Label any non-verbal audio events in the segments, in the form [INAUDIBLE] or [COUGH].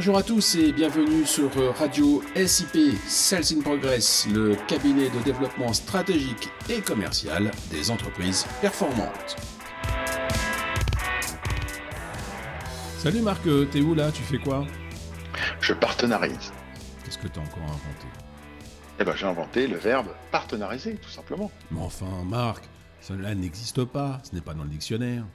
Bonjour à tous et bienvenue sur Radio SIP Sales in Progress, le cabinet de développement stratégique et commercial des entreprises performantes. Salut Marc, t'es où là? Tu fais quoi? Je partenarise. Qu'est-ce que t'as encore inventé? Eh ben j'ai inventé le verbe partenariser, tout simplement. Mais enfin Marc, cela n'existe pas, ce n'est pas dans le dictionnaire.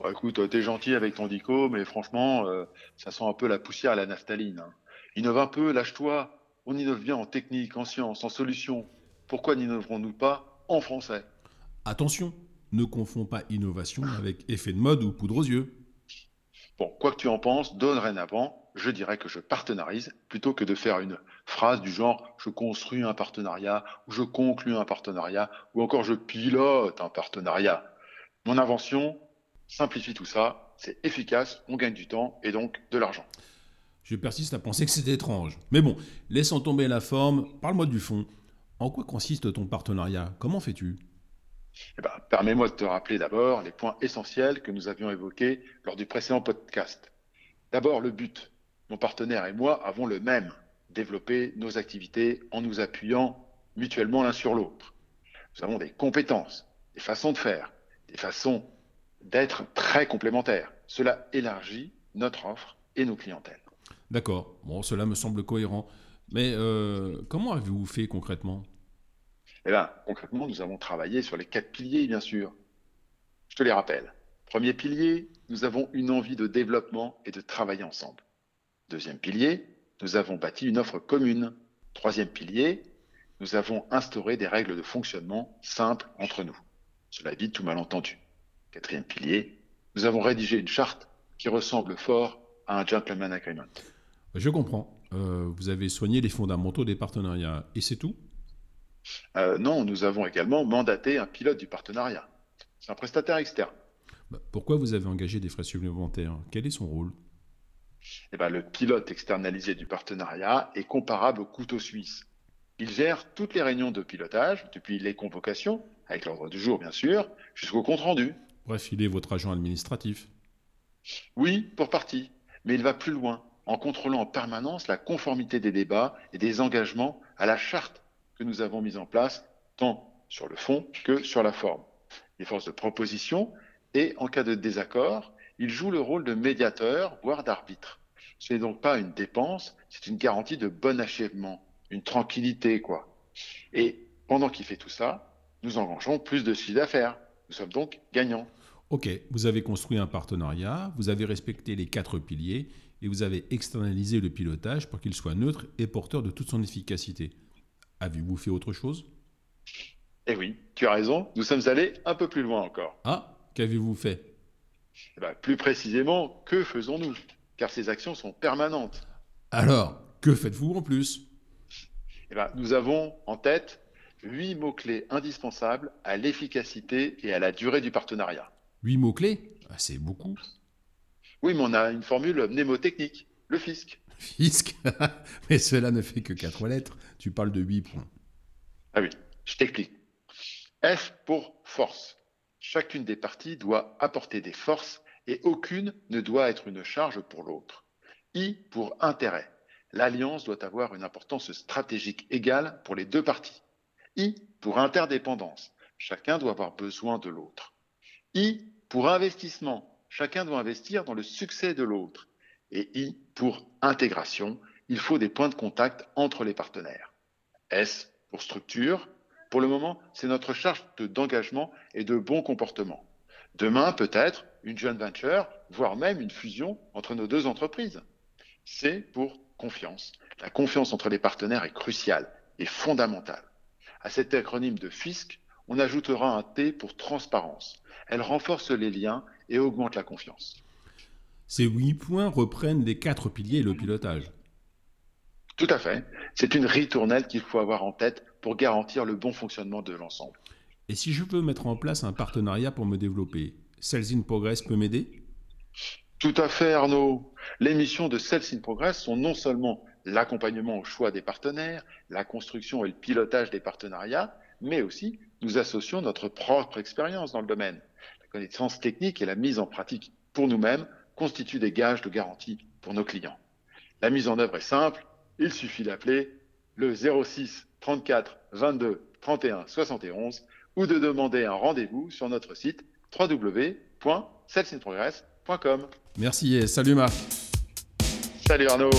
Bon, écoute, t'es gentil avec ton dico, mais franchement, euh, ça sent un peu la poussière à la naphtaline. hein. Innove un peu, lâche-toi. On innove bien en technique, en science, en solutions. Pourquoi n'innoverons-nous pas en français? Attention, ne confonds pas innovation avec effet de mode ou poudre aux yeux. Bon, quoi que tu en penses, dorénavant, je dirais que je partenarise plutôt que de faire une phrase du genre je construis un partenariat, ou je conclus un partenariat, ou encore je pilote un partenariat. Mon invention simplifie tout ça, c'est efficace, on gagne du temps et donc de l'argent. Je persiste à penser que c'est étrange. Mais bon, laissons tomber la forme, parle-moi du fond. En quoi consiste ton partenariat? Comment fais-tu? Eh ben, permets-moi de te rappeler d'abord les points essentiels que nous avions évoqués lors du précédent podcast. D'abord, le but. Mon partenaire et moi avons le même, développer nos activités en nous appuyant mutuellement l'un sur l'autre. Nous avons des compétences, des façons de faire, des façons d'être très complémentaires. Cela élargit notre offre et nos clientèles. D'accord, bon, cela me semble cohérent. Mais euh, comment avez-vous fait concrètement? Eh bien, concrètement, nous avons travaillé sur les quatre piliers, bien sûr. Je te les rappelle. Premier pilier, nous avons une envie de développement et de travailler ensemble. Deuxième pilier, nous avons bâti une offre commune. Troisième pilier, nous avons instauré des règles de fonctionnement simples entre nous. Cela évite tout malentendu. Quatrième pilier, nous avons rédigé une charte qui ressemble fort à un gentleman agreement. Je comprends. Euh, vous avez soigné les fondamentaux des partenariats. Et c'est tout? Euh, non, nous avons également mandaté un pilote du partenariat. C'est un prestataire externe. Bah, Pourquoi vous avez engagé des frais supplémentaires? Quel est son rôle? Eh ben, le pilote externalisé du partenariat est comparable au couteau suisse. Il gère toutes les réunions de pilotage, depuis les convocations, avec l'ordre du jour bien sûr, jusqu'au compte-rendu. Bref, il est votre agent administratif. Oui, pour partie, mais il va plus loin, en contrôlant en permanence la conformité des débats et des engagements à la charte que nous avons mise en place, tant sur le fond que sur la forme. Il est force de proposition et, en cas de désaccord, il joue le rôle de médiateur, voire d'arbitre. Ce n'est donc pas une dépense, c'est une garantie de bon achèvement, une tranquillité, quoi. Et pendant qu'il fait tout ça, nous engageons plus de chiffre d'affaires. Nous sommes donc gagnants. Ok, vous avez construit un partenariat, vous avez respecté les quatre piliers et vous avez externalisé le pilotage pour qu'il soit neutre et porteur de toute son efficacité. Avez-vous fait autre chose? Eh oui, tu as raison, nous sommes allés un peu plus loin encore. Ah, qu'avez-vous fait? Eh ben, plus précisément, que faisons-nous? Car ces actions sont permanentes. Alors, que faites-vous en plus? Eh ben, nous avons en tête huit mots-clés indispensables à l'efficacité et à la durée du partenariat. Huit mots-clés? Ah, C'est beaucoup. Oui, mais on a une formule mnémotechnique, le fisc. Fisc? [LAUGHS] Mais cela ne fait que quatre lettres. Tu parles de huit points. Ah oui, je t'explique. F pour force. Chacune des parties doit apporter des forces et aucune ne doit être une charge pour l'autre. I pour intérêt. L'alliance doit avoir une importance stratégique égale pour les deux parties. I pour interdépendance. Chacun doit avoir besoin de l'autre. I pour investissement. Chacun doit investir dans le succès de l'autre. Et I pour intégration. Il faut des points de contact entre les partenaires. S pour structure. Pour le moment, c'est notre charge de- d'engagement et de bon comportement. Demain, peut-être, une joint venture, voire même une fusion entre nos deux entreprises. C pour confiance. La confiance entre les partenaires est cruciale et fondamentale. À cet acronyme de FISC, on ajoutera un T pour transparence. Elle renforce les liens et augmente la confiance. Ces huit points reprennent les quatre piliers et le pilotage. Tout à fait. C'est une ritournelle qu'il faut avoir en tête pour garantir le bon fonctionnement de l'ensemble. Et si je veux mettre en place un partenariat pour me développer, Sales in Progress peut m'aider? Tout à fait, Arnaud. Les missions de Sales Progress sont non seulement l'accompagnement au choix des partenaires, la construction et le pilotage des partenariats, mais aussi nous associons notre propre expérience dans le domaine. La connaissance technique et la mise en pratique pour nous-mêmes constituent des gages de garantie pour nos clients. La mise en œuvre est simple, il suffit d'appeler le 06 34 22 31 71 ou de demander un rendez-vous sur notre site www.celsinprogress.com. Merci et salut Marc. Salut Arnaud.